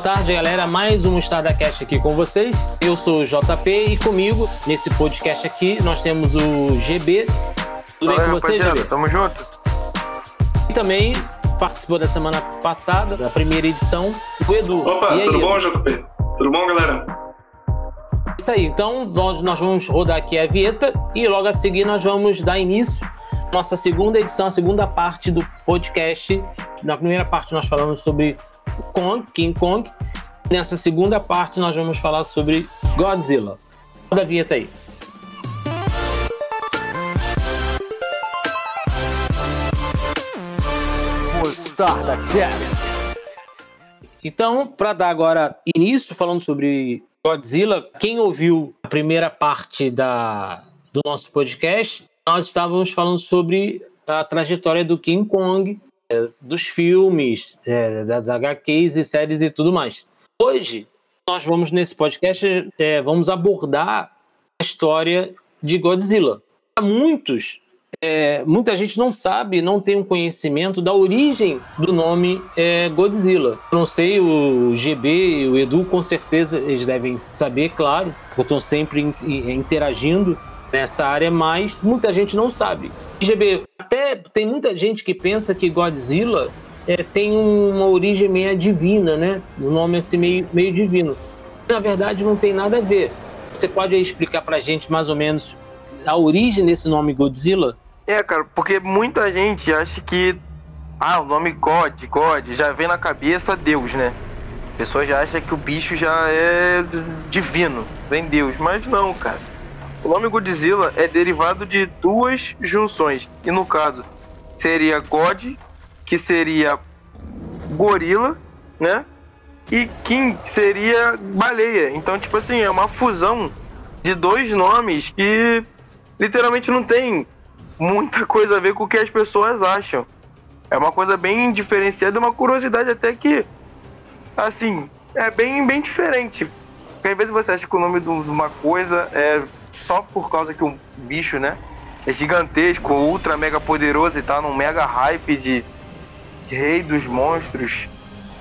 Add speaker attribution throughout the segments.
Speaker 1: Boa tarde, galera. Mais um Stardacast aqui com vocês. Eu sou o JP e comigo, nesse podcast aqui, nós temos o GB. Tudo bem com você, GB?
Speaker 2: Tamo junto.
Speaker 1: E também participou da semana passada, da primeira edição, o Edu.
Speaker 3: Opa,
Speaker 1: aí,
Speaker 3: tudo
Speaker 1: Edu?
Speaker 3: bom, JP? Tudo bom, galera?
Speaker 1: Isso aí, então nós, nós vamos rodar aqui a vinheta e logo a seguir nós vamos dar início à nossa segunda edição, a segunda parte do podcast. Na primeira parte nós falamos sobre Kong, King Kong. Nessa segunda parte nós vamos falar sobre Godzilla. Roda a vinheta aí.
Speaker 4: Mostarda Cast.
Speaker 1: Então, para dar agora início falando sobre Godzilla, quem ouviu a primeira parte da, do nosso podcast, nós estávamos falando sobre a trajetória do King Kong, dos filmes, é, das HQs e séries e tudo mais. Hoje, nós vamos nesse podcast, é, vamos abordar a história de Godzilla. Há muitos é, muita gente não sabe, não tem um conhecimento da origem do nome é, Godzilla. Não sei, o GB e o Edu com certeza eles devem saber, claro, porque estão sempre in- interagindo nessa área, mas muita gente não sabe. GB, tem muita gente que pensa que Godzilla é, tem uma origem meio divina, né? O nome é assim, meio, meio divino. Na verdade, não tem nada a ver. Você pode explicar pra gente mais ou menos a origem desse nome Godzilla?
Speaker 2: É, cara, porque muita gente acha que. Ah, o nome God, God, já vem na cabeça Deus, né? A pessoa já acha que o bicho já é divino, vem Deus. Mas não, cara. O nome Godzilla é derivado de duas junções. E no caso, seria God, que seria gorila, né? E King seria baleia. Então, tipo assim, é uma fusão de dois nomes que literalmente não tem muita coisa a ver com o que as pessoas acham. É uma coisa bem diferenciada, uma curiosidade até que, assim, é bem, bem diferente. Porque às vezes você acha que o nome de uma coisa é só por causa que um bicho, né? É gigantesco, ultra mega poderoso e tá num mega hype de, rei dos monstros.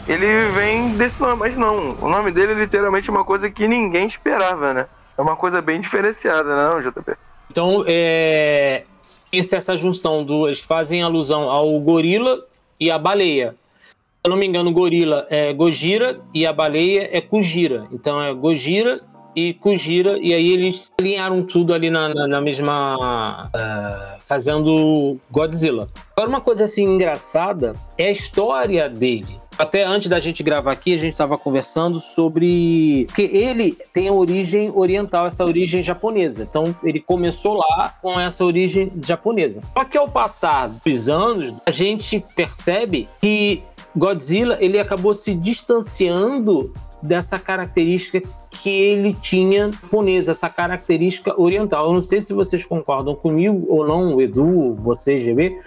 Speaker 2: Ele vem desse nome, mas não. O nome dele é literalmente uma coisa que ninguém esperava, né? É uma coisa bem diferenciada, não, JP?
Speaker 1: Então, é, essa junção do. Eles fazem alusão ao gorila e à baleia. Se eu não me engano, o gorila é Gojira e a baleia é Kujira. Então é Gojira e Kujira, e aí eles alinharam tudo ali na, na- na mesma. ah, fazendo Godzilla. Agora, uma coisa assim engraçada é a história dele. Até antes da gente gravar aqui, a gente estava conversando sobre. Porque ele tem origem oriental, essa origem japonesa. Então, ele começou lá com essa origem japonesa. Só que ao passar dos anos, a gente percebe que Godzilla ele acabou se distanciando dessa característica que ele tinha japonesa, essa característica oriental. Eu não sei se vocês concordam comigo ou não, Edu, você, GB,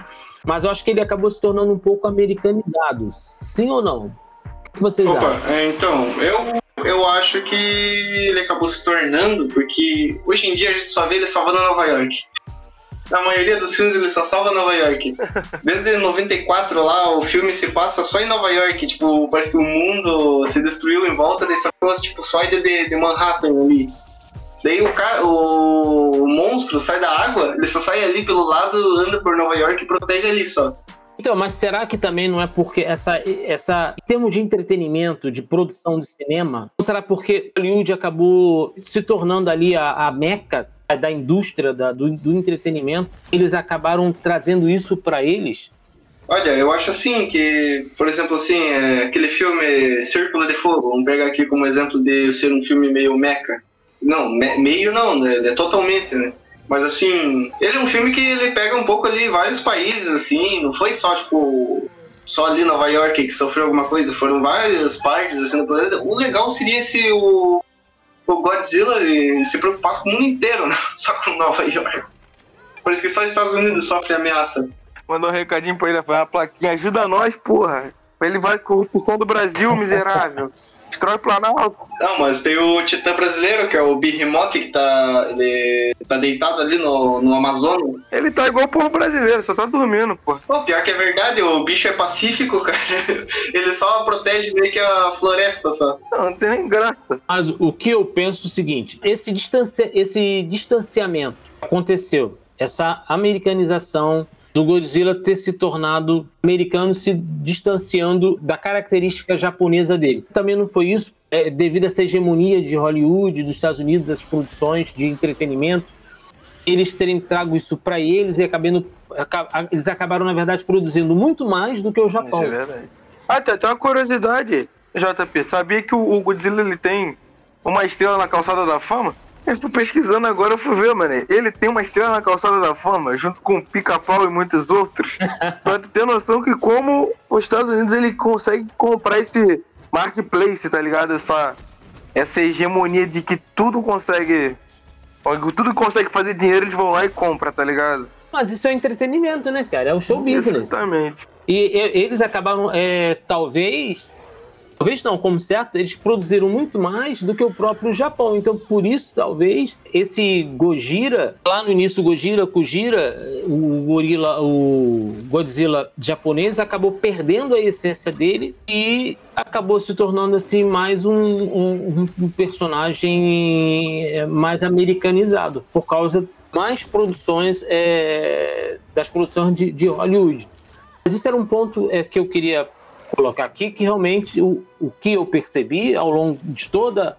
Speaker 1: mas eu acho que ele acabou se tornando um pouco americanizado. Sim ou não? O que vocês acham?
Speaker 3: Opa, é, então, eu, eu acho que ele acabou se tornando, porque hoje em dia a gente só vê ele salvando Nova York. Na maioria dos filmes ele só salva Nova York. Desde 94 lá, o filme se passa só em Nova York. Tipo, parece que o mundo se destruiu em volta dessa coisa, tipo, só de, de Manhattan ali. Daí o, o, o monstro sai da água, ele só sai ali pelo lado, anda por Nova York e protege ali só.
Speaker 1: Então, mas será que também não é porque essa, essa em termos de entretenimento, de produção de cinema, ou será porque Hollywood acabou se tornando ali a, a meca da indústria da- do, do entretenimento? Eles acabaram trazendo isso para eles?
Speaker 3: Olha, eu acho assim que, por exemplo, assim, é, aquele filme Círculo de Fogo, vamos pegar aqui como exemplo de ser um filme meio meca. Não, me- meio não, né? É totalmente, né? Mas assim, ele é um filme que ele pega um pouco ali vários países, assim, não foi só, tipo, só ali Nova York que sofreu alguma coisa, foram várias partes assim no planeta. O legal seria se o, o Godzilla se preocupasse com o mundo inteiro, né? Só com Nova York. Por isso que só os Estados Unidos sofrem ameaça.
Speaker 2: Mandou um recadinho pra ele, foi uma plaquinha, ajuda nós, porra. Ele vai com o som do Brasil, miserável. destrói o Planalto.
Speaker 3: Não, mas tem o Titã brasileiro, que é o Behemoth, que tá, ele tá deitado ali no, no Amazonas.
Speaker 2: Ele tá igual o povo brasileiro, só tá dormindo, pô.
Speaker 3: Pô, pior que é verdade, o bicho é pacífico, cara. Ele só protege meio que a floresta só.
Speaker 2: Não, não tem nem graça.
Speaker 1: Mas o que eu penso é o seguinte: esse, distancia, esse distanciamento aconteceu, essa americanização do Godzilla ter se tornado americano, se distanciando da característica japonesa dele. Também não foi isso é, devido a essa hegemonia de Hollywood, dos Estados Unidos, as produções de entretenimento, eles terem trago isso para eles e acabando, eles acabaram, na verdade, produzindo muito mais do que o Japão.
Speaker 2: É verdade. Ah, tem até uma curiosidade, JP. Sabia que o Godzilla ele tem uma estrela na calçada da fama? Eu estou pesquisando agora, eu fui ver, mano. Ele tem uma estrela na calçada da fama, junto com o Pica-Pau e muitos outros. pra ter noção que como os Estados Unidos ele consegue comprar esse marketplace, tá ligado? Essa, essa hegemonia de que tudo consegue. Tudo consegue fazer dinheiro, eles vão lá e compram, tá ligado?
Speaker 1: Mas isso é entretenimento, né, cara? É o show business.
Speaker 2: Exatamente.
Speaker 1: E, e eles acabaram, é, talvez, talvez não, como certo, eles produziram muito mais do que o próprio Japão. Então, por isso, talvez, esse Gojira, lá no início, Gojira, Kujira, o gorila, o Godzilla japonês, acabou perdendo a essência dele e acabou se tornando assim mais um, um, um personagem é, mais americanizado por causa mais produções é, das produções de, de Hollywood. Mas isso era um ponto é, que eu queria colocar aqui que realmente o, o que eu percebi ao longo de toda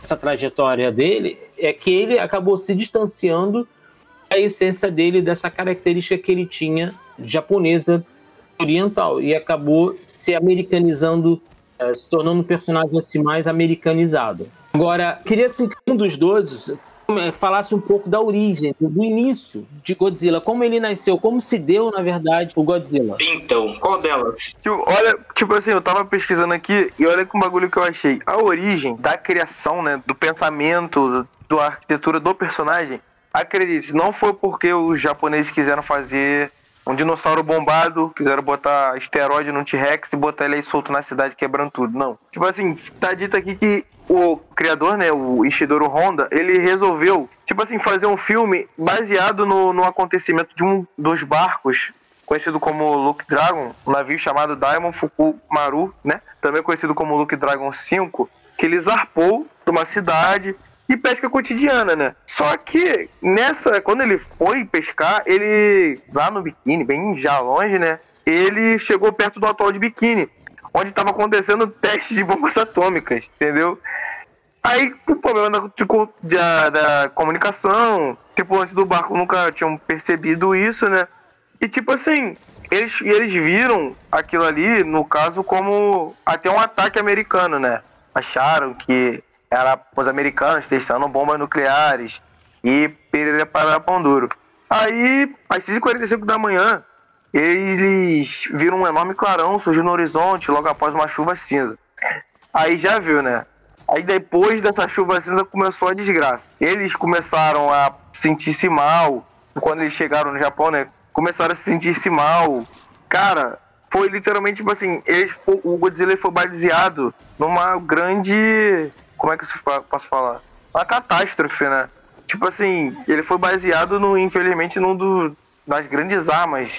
Speaker 1: essa trajetória dele é que ele acabou se distanciando da essência dele, dessa característica que ele tinha japonesa oriental e acabou se americanizando, eh, se tornando um personagem assim mais americanizado. Agora, queria assim, que um dos dois falasse um pouco da origem, do início de Godzilla, como ele nasceu, como se deu, na verdade, o Godzilla.
Speaker 3: Então, qual delas?
Speaker 2: Tipo, olha, tipo assim, eu tava pesquisando aqui e olha que um bagulho que eu achei. A origem da criação, né, do pensamento, da arquitetura do personagem, acredite, não foi porque os japoneses quiseram fazer um dinossauro bombado, quiseram botar esteroide no T-Rex e botar ele aí solto na cidade quebrando tudo. Não. Tipo assim, tá dito aqui que o criador, né, o Ishidoro Honda, ele resolveu, tipo assim, fazer um filme baseado no, no acontecimento de um dos barcos conhecido como Luke Dragon, um navio chamado Diamond Fukumaru, né? Também conhecido como Luke Dragon 5, que ele zarpou de uma cidade e pesca cotidiana, né? Só que nessa, quando ele foi pescar, ele lá no biquíni, bem já longe, né? Ele chegou perto do atol de biquíni, onde estava acontecendo testes de bombas atômicas, entendeu? Aí o problema da, da, da comunicação, tripulantes do barco nunca tinham percebido isso, né? E tipo assim, eles, eles viram aquilo ali, no caso, como até um ataque americano, né? Acharam que era os americanos testando bombas nucleares e Pereira para duro. Aí, às 6h45 da manhã, eles viram um enorme clarão surgir no horizonte logo após uma chuva cinza. Aí já viu, né? Aí depois dessa chuva cinza começou a desgraça. Eles começaram a sentir-se mal. Quando eles chegaram no Japão, né? Começaram a se sentir-se mal. Cara, foi literalmente tipo assim: eles, o Godzilla foi baseado numa grande como é que eu posso falar? Uma catástrofe, né? Tipo assim, ele foi baseado no, infelizmente, num do, das grandes armas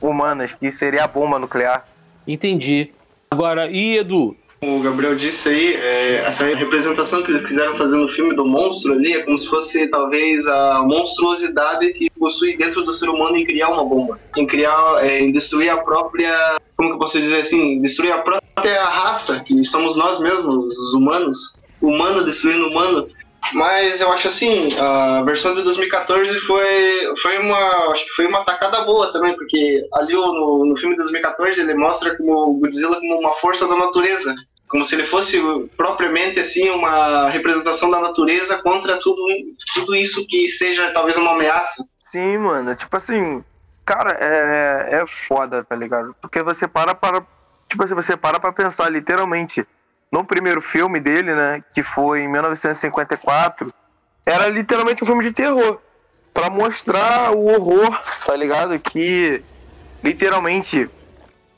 Speaker 2: humanas, que seria a bomba nuclear.
Speaker 1: Entendi. Agora, e Edu?
Speaker 3: O Gabriel disse aí, é, essa representação que eles quiseram fazer no filme do monstro ali é como se fosse talvez a monstruosidade que possui dentro do ser humano em criar uma bomba, em criar, é, em destruir a própria, como que eu posso dizer assim, destruir a própria raça, que somos nós mesmos, os humanos humano destruindo humano. Mas eu acho assim, a versão de 2014 foi, foi uma acho que foi uma tacada boa também, porque ali no, no filme de 2014 ele mostra como o Godzilla como uma força da natureza, como se ele fosse propriamente assim uma representação da natureza contra tudo, tudo isso que seja talvez uma ameaça.
Speaker 2: Sim, mano, tipo assim, cara, é, é foda, tá ligado? Porque você para para tipo assim, você para para pensar literalmente no primeiro filme dele, né, que foi em 1954, era literalmente um filme de terror para mostrar o horror, tá ligado? Que literalmente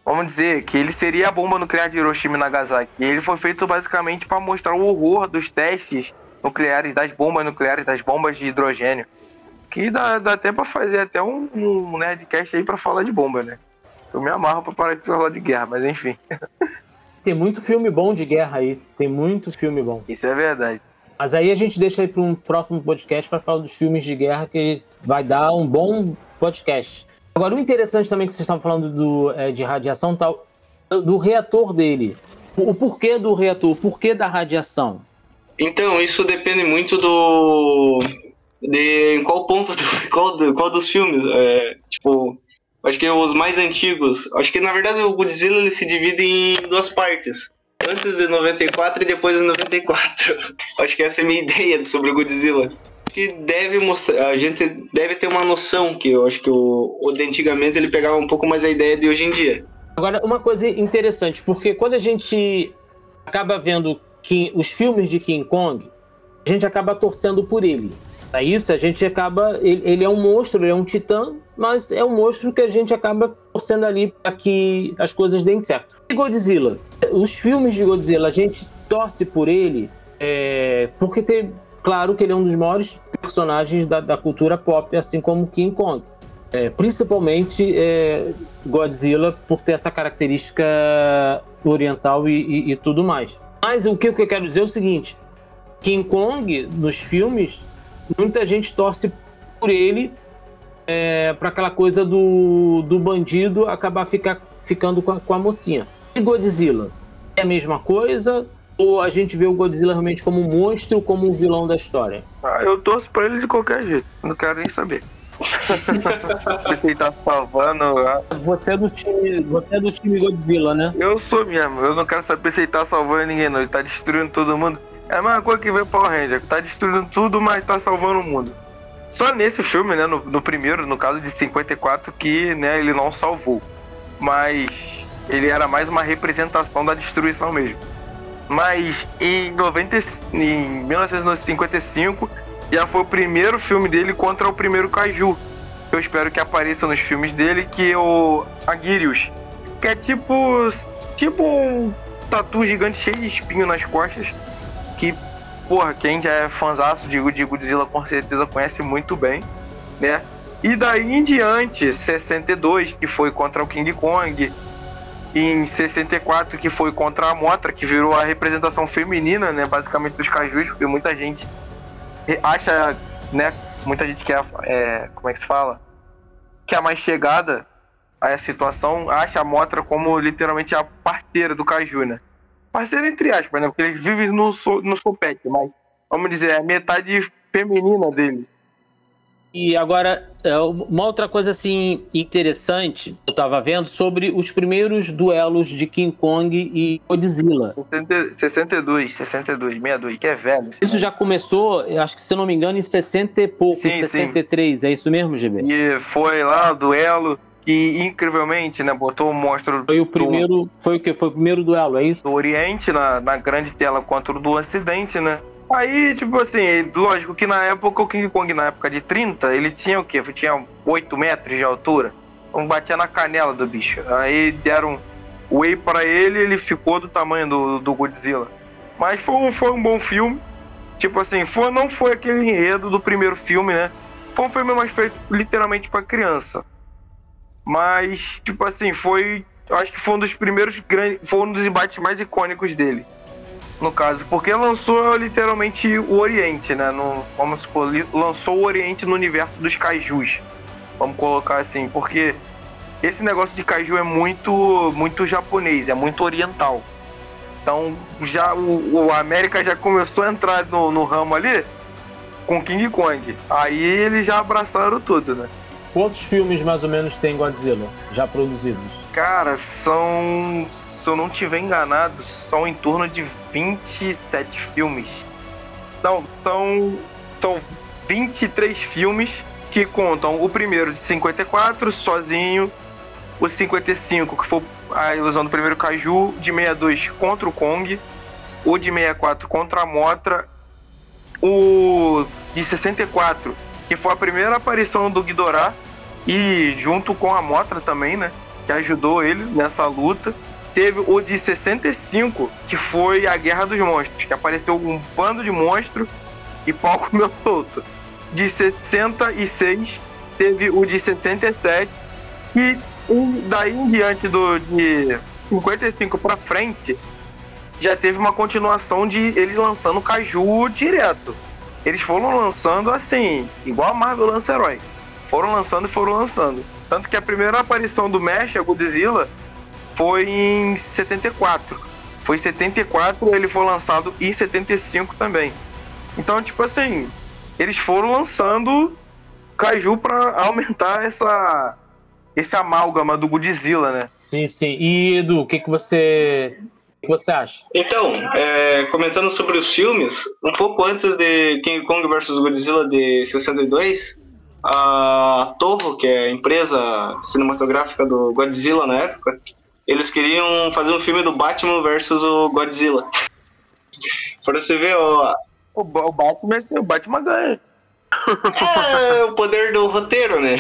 Speaker 2: vamos dizer, que ele seria a bomba nuclear de Hiroshima e Nagasaki. E ele foi feito basicamente para mostrar o horror dos testes nucleares, das bombas nucleares, das bombas de hidrogênio. Que dá, dá até para fazer até um, um Nerdcast aí para falar de bomba, né? Eu me amarro pra parar de falar de guerra, mas enfim.
Speaker 1: Tem muito filme bom de guerra aí. Tem muito filme bom.
Speaker 2: Isso é verdade.
Speaker 1: Mas aí a gente deixa aí para um próximo podcast para falar dos filmes de guerra, que vai dar um bom podcast. Agora, o interessante também que vocês estavam falando do, é, de radiação tal, do reator dele. O porquê do reator, o porquê da radiação.
Speaker 3: Então, isso depende muito do. de em qual ponto, do, qual, qual dos filmes. É, tipo, acho que os mais antigos. Acho que na verdade o Godzilla ele se divide em duas partes. Antes de 94 e depois de 94. acho que essa é a minha ideia sobre o Godzilla que deve mostrar, a gente deve ter uma noção que eu acho que o, o de antigamente ele pegava um pouco mais a ideia de hoje em dia.
Speaker 1: Agora, uma coisa interessante, porque quando a gente acaba vendo que os filmes de King Kong, a gente acaba torcendo por ele. É isso, a gente acaba. Ele, ele, é um monstro, ele é um titã, mas é um monstro que a gente acaba torcendo ali para que as coisas deem certo. E Godzilla? Os filmes de Godzilla, a gente torce por ele é, porque tem, Claro que ele é um dos maiores personagens da, da cultura pop, assim como King Kong. É, principalmente é, Godzilla por ter essa característica oriental e, e, e, tudo mais. Mas o que eu quero dizer é o seguinte: King Kong nos filmes, muita gente torce por ele é, para aquela coisa do, do bandido acabar ficar, ficando com a, com a mocinha. E Godzilla é a mesma coisa? Ou a gente vê o Godzilla realmente como um monstro, como um vilão da história?
Speaker 2: Ah, eu torço pra ele de qualquer jeito. Não quero nem saber. ele tá salvando. Ah.
Speaker 1: Você é do time. Você é do time Godzilla, né?
Speaker 2: Eu sou mesmo. Eu não quero saber se ele tá salvando ninguém, não. Ele tá destruindo todo mundo. É a mesma coisa que vê Power Ranger. Tá destruindo tudo, mas tá salvando o mundo. Só nesse filme, né? No, no primeiro, no caso de 54, que né, ele não salvou. Mas ele era mais uma representação da destruição mesmo. Mas em, 90, em 1955 já foi o primeiro filme dele contra o primeiro Kaiju. Eu espero que apareça nos filmes dele, que é o Aguirius. Que é tipo. Tipo um tatu gigante cheio de espinho nas costas. Porra, quem já é fãzaço de, de Godzilla com certeza conhece muito bem, né? E daí em diante, 62, que foi contra o King Kong, em 64, que foi contra a Motra, que virou a representação feminina, né, basicamente dos cajus, porque muita gente acha, né, muita gente que é, é como é que se fala? Que é mais chegada a essa situação, acha a Motra como literalmente a parceira do caju, né? Parceira entre aspas, né, porque eles vivem no, no sopete, mas vamos dizer, é a metade feminina dele.
Speaker 1: E agora, é, uma outra coisa assim interessante, eu tava vendo sobre os primeiros duelos de King Kong e Godzilla.
Speaker 2: 62, 62, 62, que é velho.
Speaker 1: Isso já começou, acho que se não me engano, em 60 e pouco, sim, 63, sim. é isso mesmo, GB?
Speaker 2: E foi lá duelo que incrivelmente, né, botou o monstro.
Speaker 1: Foi o primeiro, do, foi o que? Foi o primeiro duelo, é isso?
Speaker 2: Do Oriente na, na grande tela contra o do Ocidente, né? Aí, tipo assim, lógico que na época o King Kong, na época de 30, ele tinha o quê? Tinha 8 metros de altura. Então batia na canela do bicho. Aí deram whey para ele ele ficou do tamanho do, do Godzilla. Mas foi um, foi um bom filme. Tipo assim, foi, não foi aquele enredo do primeiro filme, né? Foi um filme mais feito literalmente para criança. Mas, tipo assim, foi. Eu acho que foi um dos primeiros grandes. Foi um dos embates mais icônicos dele no caso, porque lançou literalmente o Oriente, né? No, vamos supor, lançou o Oriente no universo dos kaijus. Vamos colocar assim, porque esse negócio de kaiju é muito, muito japonês, é muito oriental. Então, já o, o América já começou a entrar no, no ramo ali com King Kong. Aí eles já abraçaram tudo, né?
Speaker 1: Quantos filmes mais ou menos tem Godzilla já produzidos?
Speaker 2: Cara, são se eu não tiver enganado, são em torno de 27 filmes. Não, são, são 23 filmes que contam o primeiro de 54, sozinho, o 55, que foi a ilusão do primeiro Caju, de 62 contra o Kong, o de 64 contra a Motra, o de 64, que foi a primeira aparição do Ghidorah, e junto com a Motra também, né? que ajudou ele nessa luta. Teve o de 65, que foi a Guerra dos Monstros, que apareceu um bando de monstros e pau comeu solto. De 66, teve o de 67, e daí em diante do, de 55 para frente, já teve uma continuação de eles lançando Caju direto. Eles foram lançando assim, igual a Marvel lança herói. Foram lançando e foram lançando. Tanto que a primeira aparição do Mesh, a Godzilla, foi em 74. Foi em 74, ele foi lançado em 75 também. Então, tipo assim, eles foram lançando Kaiju para aumentar essa esse amálgama do Godzilla, né?
Speaker 1: Sim, sim. E Edu, o que, que você que você acha?
Speaker 3: Então, é, comentando sobre os filmes, um pouco antes de King Kong vs Godzilla de 62, a Toho, que é a empresa cinematográfica do Godzilla na época, eles queriam fazer um filme do Batman versus o Godzilla. Pra você ver, ó.
Speaker 2: O, o Batman, o Batman ganha.
Speaker 3: É o poder do roteiro, né?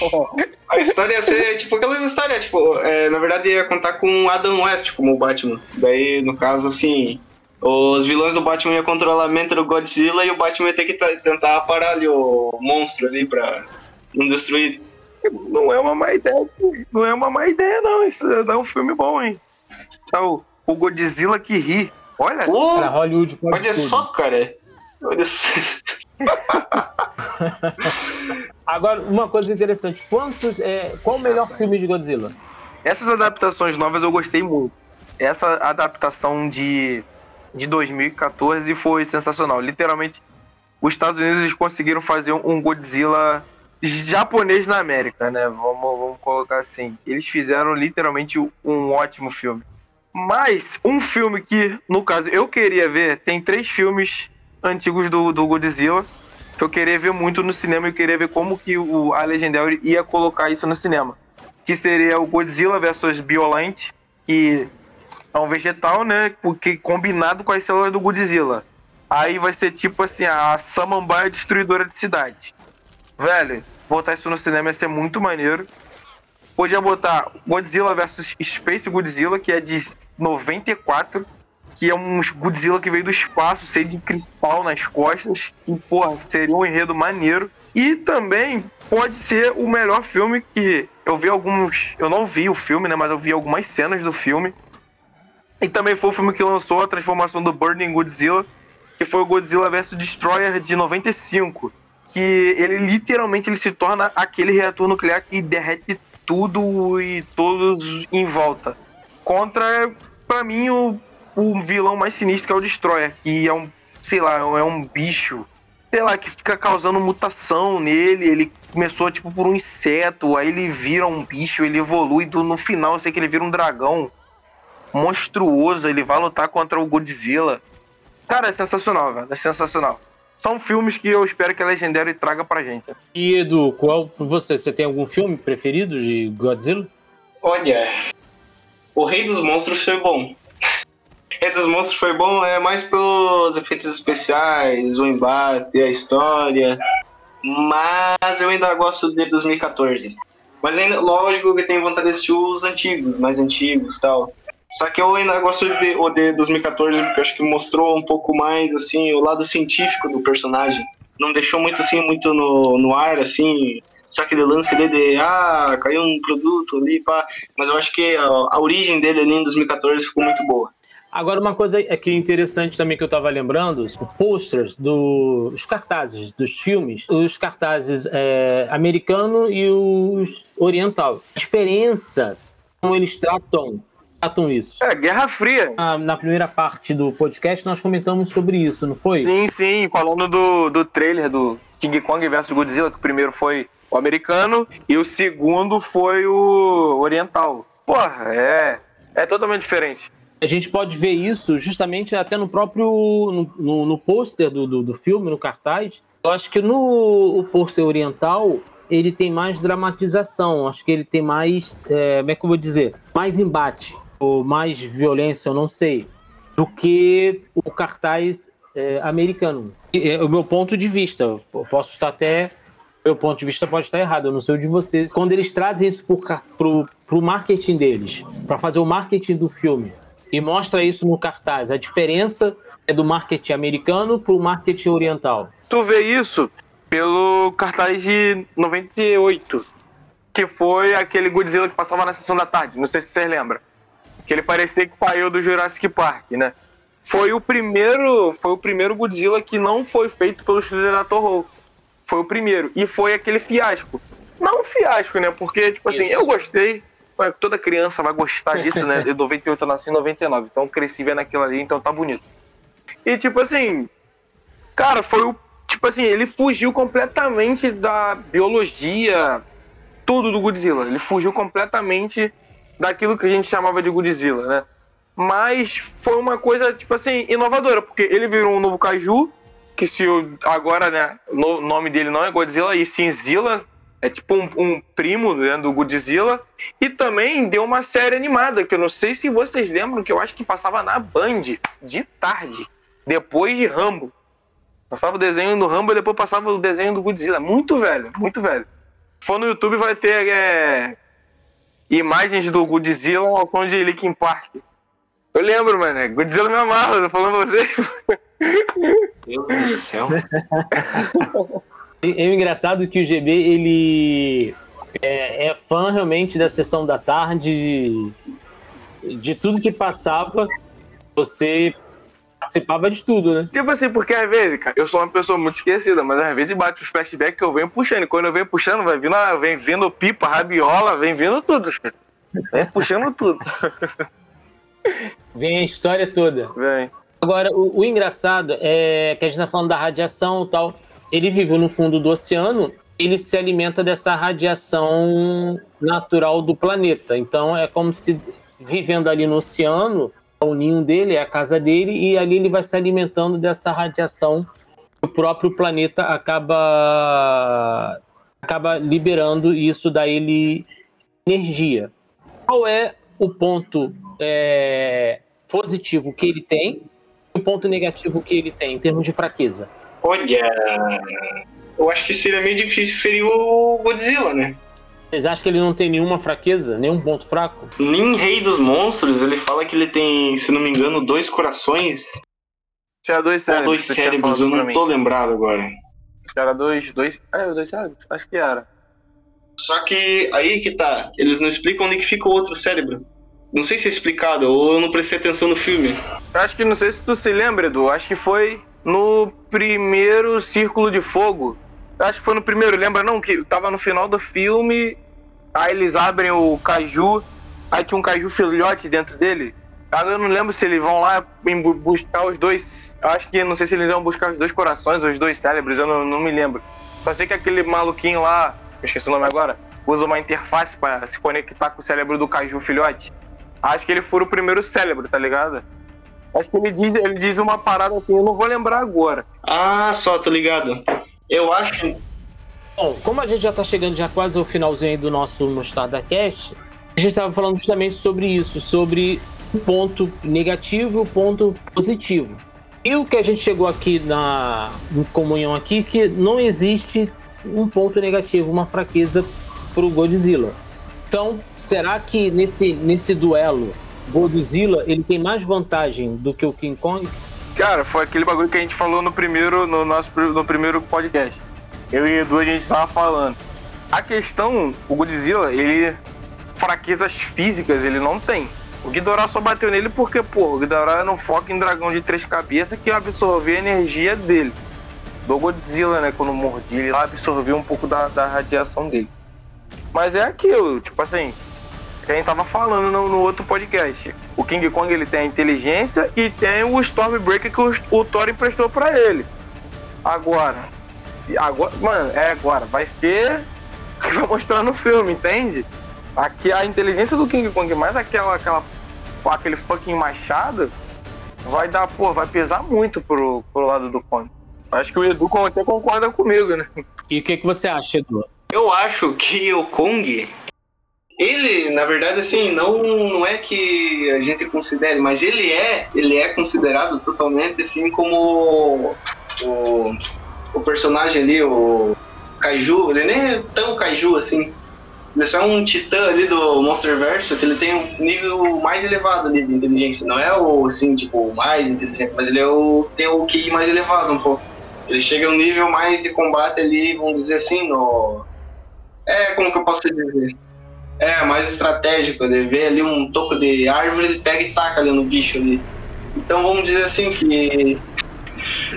Speaker 3: A história ia ser, tipo, aquelas histórias, tipo, é, na verdade ia contar com Adam West como o Batman. Daí, no caso, assim, os vilões do Batman iam controlar a mente do Godzilla e o Batman ia ter que tentar parar ali o monstro ali pra não destruir.
Speaker 2: Não é uma má ideia, não é uma má ideia, não. Isso dá um filme bom, hein? Tá, o, o Godzilla que ri. Olha.
Speaker 3: Pô, cara, Hollywood pode Olha tudo. só, cara. Olha só.
Speaker 1: Agora, uma coisa interessante: quantos, é, qual o melhor filme de Godzilla?
Speaker 2: Essas adaptações novas eu gostei muito. Essa adaptação de, de 2014 foi sensacional. Literalmente, os Estados Unidos conseguiram fazer um Godzilla japonês na América, né? Vamos, vamos colocar assim. Eles fizeram literalmente um ótimo filme. Mas um filme que, no caso, eu queria ver, tem três filmes antigos do, do Godzilla que eu queria ver muito no cinema e queria ver como que o, a Legendary ia colocar isso no cinema. Que seria o Godzilla versus Biolent, que é um vegetal, né? Porque combinado com as células do Godzilla. Aí vai ser tipo assim, a Samambaia destruidora de cidade. Velho, botar isso no cinema ia ser muito maneiro. Podia botar Godzilla versus Space Godzilla, que é de 94 que é um Godzilla que veio do espaço, cheio de cristal nas costas, que, porra, seria um enredo maneiro. E também pode ser o melhor filme que eu vi alguns. Eu não vi o filme, né? Mas eu vi algumas cenas do filme. E também foi o filme que lançou a transformação do Burning Godzilla, que foi o Godzilla vs Destroyer de 95. Que ele literalmente ele se torna aquele reator nuclear que derrete tudo e todos em volta. Contra, para mim, o o vilão mais sinistro que é o Destroyer, que é um, sei lá, é um bicho, sei lá, que fica causando mutação nele. Ele começou, tipo, por um inseto, aí ele vira um bicho, ele evolui, do, no final eu sei que ele vira um dragão monstruoso, ele vai lutar contra o Godzilla. Cara, é sensacional, velho, é sensacional. São filmes que eu espero que a Legendary traga pra gente.
Speaker 1: E Edu, qual você? Você tem algum filme preferido de Godzilla?
Speaker 3: Olha, O Rei dos Monstros foi bom. Rei dos Monstros foi bom é mais pelos efeitos especiais, o embate, a história. Mas eu ainda gosto de 2014. Mas ainda, lógico que tenho vontade de assistir os antigos, mais antigos tal. Só que eu ainda gosto de o de 2014 porque acho que mostrou um pouco mais assim o lado científico do personagem. Não deixou muito assim muito no, no ar assim, só aquele lance dele de ah, caiu um produto ali, pá. Mas eu acho que a, a origem dele ali em 2014 ficou muito boa.
Speaker 1: Agora, uma coisa que é interessante também que eu estava lembrando, os posters dos cartazes dos filmes, os cartazes é, americano e os oriental. A diferença como eles tratam tratam isso.
Speaker 2: É, Guerra Fria.
Speaker 1: Na, na, primeira parte do podcast nós comentamos sobre isso, não foi?
Speaker 2: Sim, sim, falando do, do trailer do King Kong vs Godzilla, que o primeiro foi o americano e o segundo foi o oriental. Porra, é, é totalmente diferente.
Speaker 1: A gente pode ver isso justamente até no próprio no, no, no pôster do, do, do, filme, no cartaz. Eu acho que no o pôster oriental ele tem mais dramatização. Acho que ele tem mais, é, como é que eu vou dizer, mais embate ou mais violência, eu não sei, do que o cartaz é, americano. É o meu ponto de vista. Eu posso estar até meu ponto de vista pode estar errado, eu não sei o de vocês. Quando eles trazem isso pro, pro, marketing deles, para fazer o marketing do filme, e mostra isso no cartaz, a diferença é do marketing americano pro marketing oriental.
Speaker 2: Tu vê isso pelo cartaz de 98, que foi aquele Godzilla que passava na sessão da tarde, não sei se vocês lembram. Que ele parecia que saiu do Jurassic Park, né? Foi o primeiro, foi o primeiro Godzilla que não foi feito pelo estúdio da Toho. Foi o primeiro. E foi aquele fiasco. Não um fiasco, né? Porque, tipo assim, Isso. eu gostei. Toda criança vai gostar disso, né? De 98 eu nasci em 99. Então cresci vendo aquilo ali, então tá bonito. E, tipo assim, cara, foi o. Tipo assim, ele fugiu completamente da biologia, tudo do Godzilla. Ele fugiu completamente daquilo que a gente chamava de Godzilla, né? Mas foi uma coisa, tipo assim, inovadora, porque ele virou um novo Kaiju, que se o, agora, né, o nome dele não é Godzilla, e sim Zilla, é tipo um, um primo né, do Godzilla, e também deu uma série animada, que eu não sei se vocês lembram, que eu acho que passava na Band, de tarde, depois de Rambo. Passava o desenho do Rambo e depois passava o desenho do Godzilla. Muito velho, muito velho. Se for no YouTube vai ter é, imagens do Godzilla ao som de Linkin Park. Eu lembro, mano. Godzilla me amarra, tô falando pra você.
Speaker 3: Meu Deus do céu.
Speaker 1: É engraçado que o GB, ele é, é, fã realmente da sessão da tarde, de, de tudo que passava, você participava de tudo, né?
Speaker 2: Tipo assim, porque às vezes, cara, eu sou uma pessoa muito esquecida, mas às vezes bate os flashbacks que eu venho puxando. E quando eu venho puxando, vai vindo, vem vindo pipa, rabiola, vem vindo tudo. Vem puxando tudo.
Speaker 1: Vem a história toda.
Speaker 2: Vem.
Speaker 1: Agora, o, o, engraçado é que a gente tá falando da radiação e tal. Ele viveu no fundo do oceano, ele se alimenta dessa radiação natural do planeta. Então é como se vivendo ali no oceano, o ninho dele, é a casa dele, e ali ele vai se alimentando dessa radiação que o próprio planeta acaba acaba liberando e isso dá ele energia. Qual é o ponto é, positivo que ele tem e o ponto negativo que ele tem em termos de fraqueza?
Speaker 3: Olha, eu acho que seria meio difícil ferir o Godzilla, né?
Speaker 1: Vocês acham que ele não tem nenhuma fraqueza, nenhum ponto fraco?
Speaker 3: Nem Rei dos Monstros, ele fala que ele tem, se não me engano, dois corações.
Speaker 2: Tinha dois cérebros.
Speaker 3: Ou dois cérebros, eu não tô lembrado agora.
Speaker 2: Era dois, dois. É, dois cérebros? Acho que era.
Speaker 3: Só que aí que tá, eles não explicam onde que fica o outro cérebro. Não sei se é explicado, ou eu não prestei atenção no filme.
Speaker 2: Acho que não sei se tu se lembra, Edu. Acho que foi no primeiro Círculo de Fogo. Acho que foi no primeiro, lembra não? Que tava no final do filme. Aí eles abrem o caju. Aí tinha um caju filhote dentro dele. Agora eu não lembro se eles vão lá buscar os dois. Acho que não sei se eles vão buscar os dois corações os dois cérebros, eu não, não me lembro. Só sei que aquele maluquinho lá, eu esqueci o nome agora, usa uma interface para se conectar com o cérebro do caju filhote. Acho que ele fura o primeiro cérebro, tá ligado? Acho que ele diz, ele diz uma parada assim, eu não vou lembrar agora.
Speaker 3: Ah, só, tô ligado. Eu acho.
Speaker 1: Bom, como a gente já tá chegando já quase ao finalzinho do nosso Mostarda Cast, a gente estava falando justamente sobre isso, sobre o ponto negativo e o ponto positivo. E o que a gente chegou aqui na em comunhão aqui que não existe um ponto negativo, uma fraqueza pro Godzilla. Então, será que nesse, nesse duelo, Godzilla ele tem mais vantagem do que o King Kong?
Speaker 2: Cara, foi aquele bagulho que a gente falou no primeiro, no nosso no primeiro podcast. Eu e Edu a gente tava falando. A questão, o Godzilla, ele fraquezas físicas ele não tem. O Ghidorah só bateu nele porque, pô, o Ghidorah um foco em dragão de três cabeças que absorvia a energia dele. Do Godzilla, né, quando mordia, ele absorveu um pouco da, da radiação dele. Mas é aquilo, tipo assim, que a gente tava falando no, no, outro podcast. O King Kong ele tem a inteligência e tem o Stormbreaker que o, o Thor emprestou para ele. Agora, se, agora, mano, é agora, vai ter que vai mostrar no filme, entende? Aqui a inteligência do King Kong mais aquela, aquela aquele fucking machado vai dar, pô, vai pesar muito pro, pro lado do Kong. Acho que o Edu até concorda comigo, né?
Speaker 1: E o que, que você acha, Edu?
Speaker 3: Eu acho que o Kong, ele, na verdade, assim, não, não é que a gente considere, mas ele é, ele é considerado totalmente assim como o, o personagem ali, o kaiju, ele nem é tão kaiju assim. Ele é só um titã ali do Monsterverse, que ele tem um nível mais elevado ali de inteligência. Não é o, assim, tipo, mais inteligente, mas ele é o, tem o QI mais elevado um pouco. Ele chega um nível mais de combate ali, vamos dizer assim, no... É, como que eu posso dizer? É, mais estratégico. Ele vê ali um topo de árvore, ele pega e taca ali no bicho ali. Então vamos dizer assim que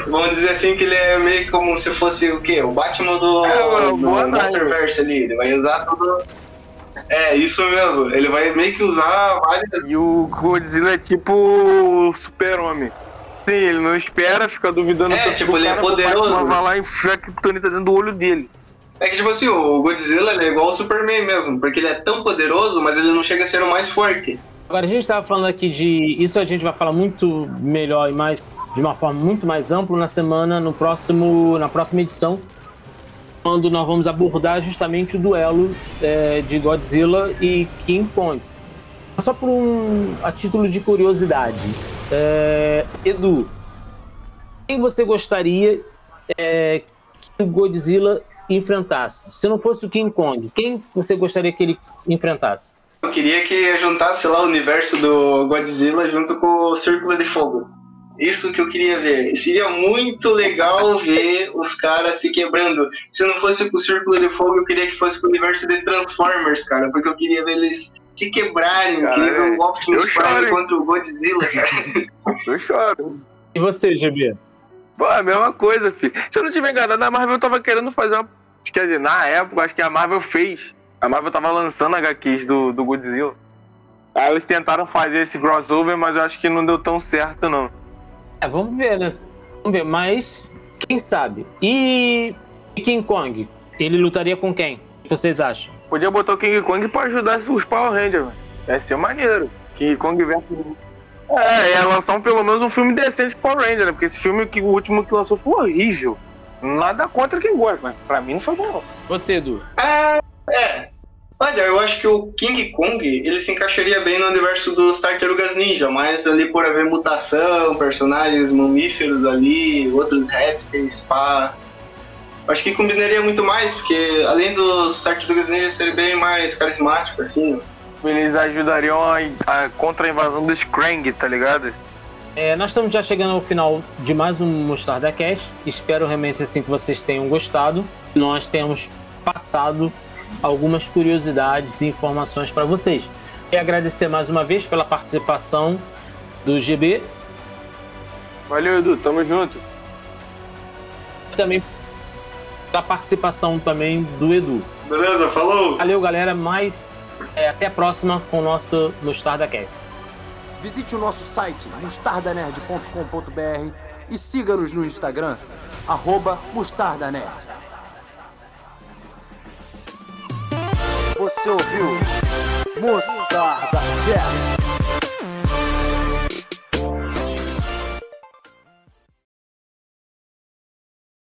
Speaker 3: Vamos dizer assim que ele é meio como se fosse o quê? O Batman do,
Speaker 2: É, o
Speaker 3: do
Speaker 2: Boa
Speaker 3: Monsterverse ali. Ele vai usar tudo. É, isso mesmo. Ele vai meio que usar várias.
Speaker 2: E o Godzilla é tipo o super-homem. Sim, ele não espera, fica duvidando
Speaker 3: É, tipo,
Speaker 2: do
Speaker 3: ele é
Speaker 2: cara, o
Speaker 3: poderoso.
Speaker 2: Vai lá e enfia a Kryptonita dentro do olho dele.
Speaker 3: É que tipo assim, o Godzilla é igual o Superman mesmo, porque ele é tão poderoso, mas ele não chega a ser o mais forte.
Speaker 1: Agora, a gente estava falando aqui de. Isso a gente vai falar muito melhor e mais. De uma forma muito mais ampla na semana, no próximo, na próxima edição, quando nós vamos abordar justamente o duelo é, de Godzilla e King Kong. Só por um. a título de curiosidade. é, Edu, quem você gostaria é, que o Godzilla enfrentasse? Se não fosse o King Kong, quem você gostaria que ele enfrentasse?
Speaker 3: Eu queria que juntasse lá o universo do Godzilla junto com o Círculo de Fogo. Isso que eu queria ver. Seria muito legal ver os caras se quebrando. Se não fosse com o Círculo de Fogo, eu queria que fosse com o universo de Transformers, cara. Porque eu queria ver eles se quebrarem. Eu queria ver
Speaker 2: Cara,
Speaker 3: o Optimus Prime contra o Godzilla, cara.
Speaker 2: Eu choro.
Speaker 1: E você, GB?
Speaker 2: Pô, é a mesma coisa, filho. Se eu não tiver enganado, a Marvel tava querendo fazer uma. Quer dizer, na época, acho que a Marvel fez. A Marvel tava lançando HQs do, do Godzilla. Aí eles tentaram fazer esse crossover, mas eu acho que não deu tão certo, não.
Speaker 1: É, vamos ver, né? Vamos ver, mas quem sabe? E, e King Kong? Ele lutaria com quem? O que vocês acham?
Speaker 2: Podia botar o King Kong pra ajudar os Power Rangers, velho. Ia ser maneiro. King Kong versus. É, ia lançar um, pelo menos um filme decente de Power Ranger, né? Porque esse filme, que, o último que lançou, foi horrível. Nada contra quem gosta, mas pra mim não foi bom.
Speaker 1: Você, Edu?
Speaker 3: Ah, é. Olha, eu acho que o King Kong ele se encaixaria bem no universo dos Tartarugas Ninja, mas ali por haver mutação, personagens mamíferos ali, outros répteis, pá. Acho que combinaria muito mais, porque além dos Tartarugas Ninja serem bem mais carismáticos, assim.
Speaker 2: Eles ajudariam a, a contra a invasão dos Krang, tá ligado?
Speaker 1: É, nós estamos já chegando ao final de mais um Mostarda Cast. Espero realmente assim que vocês tenham gostado. Nós temos passado algumas curiosidades e informações para vocês. E agradecer mais uma vez pela participação do GB
Speaker 2: Valeu, Edu, tamo junto.
Speaker 1: e também pela participação também do Edu.
Speaker 3: Beleza, falou!
Speaker 1: Valeu, galera, mas é, até a próxima com o nosso Mostarda Cast.
Speaker 4: Visite o nosso site mostardanerd.com.br e siga-nos no Instagram, arroba mostardanerd. Você ouviu Mostarda Cast.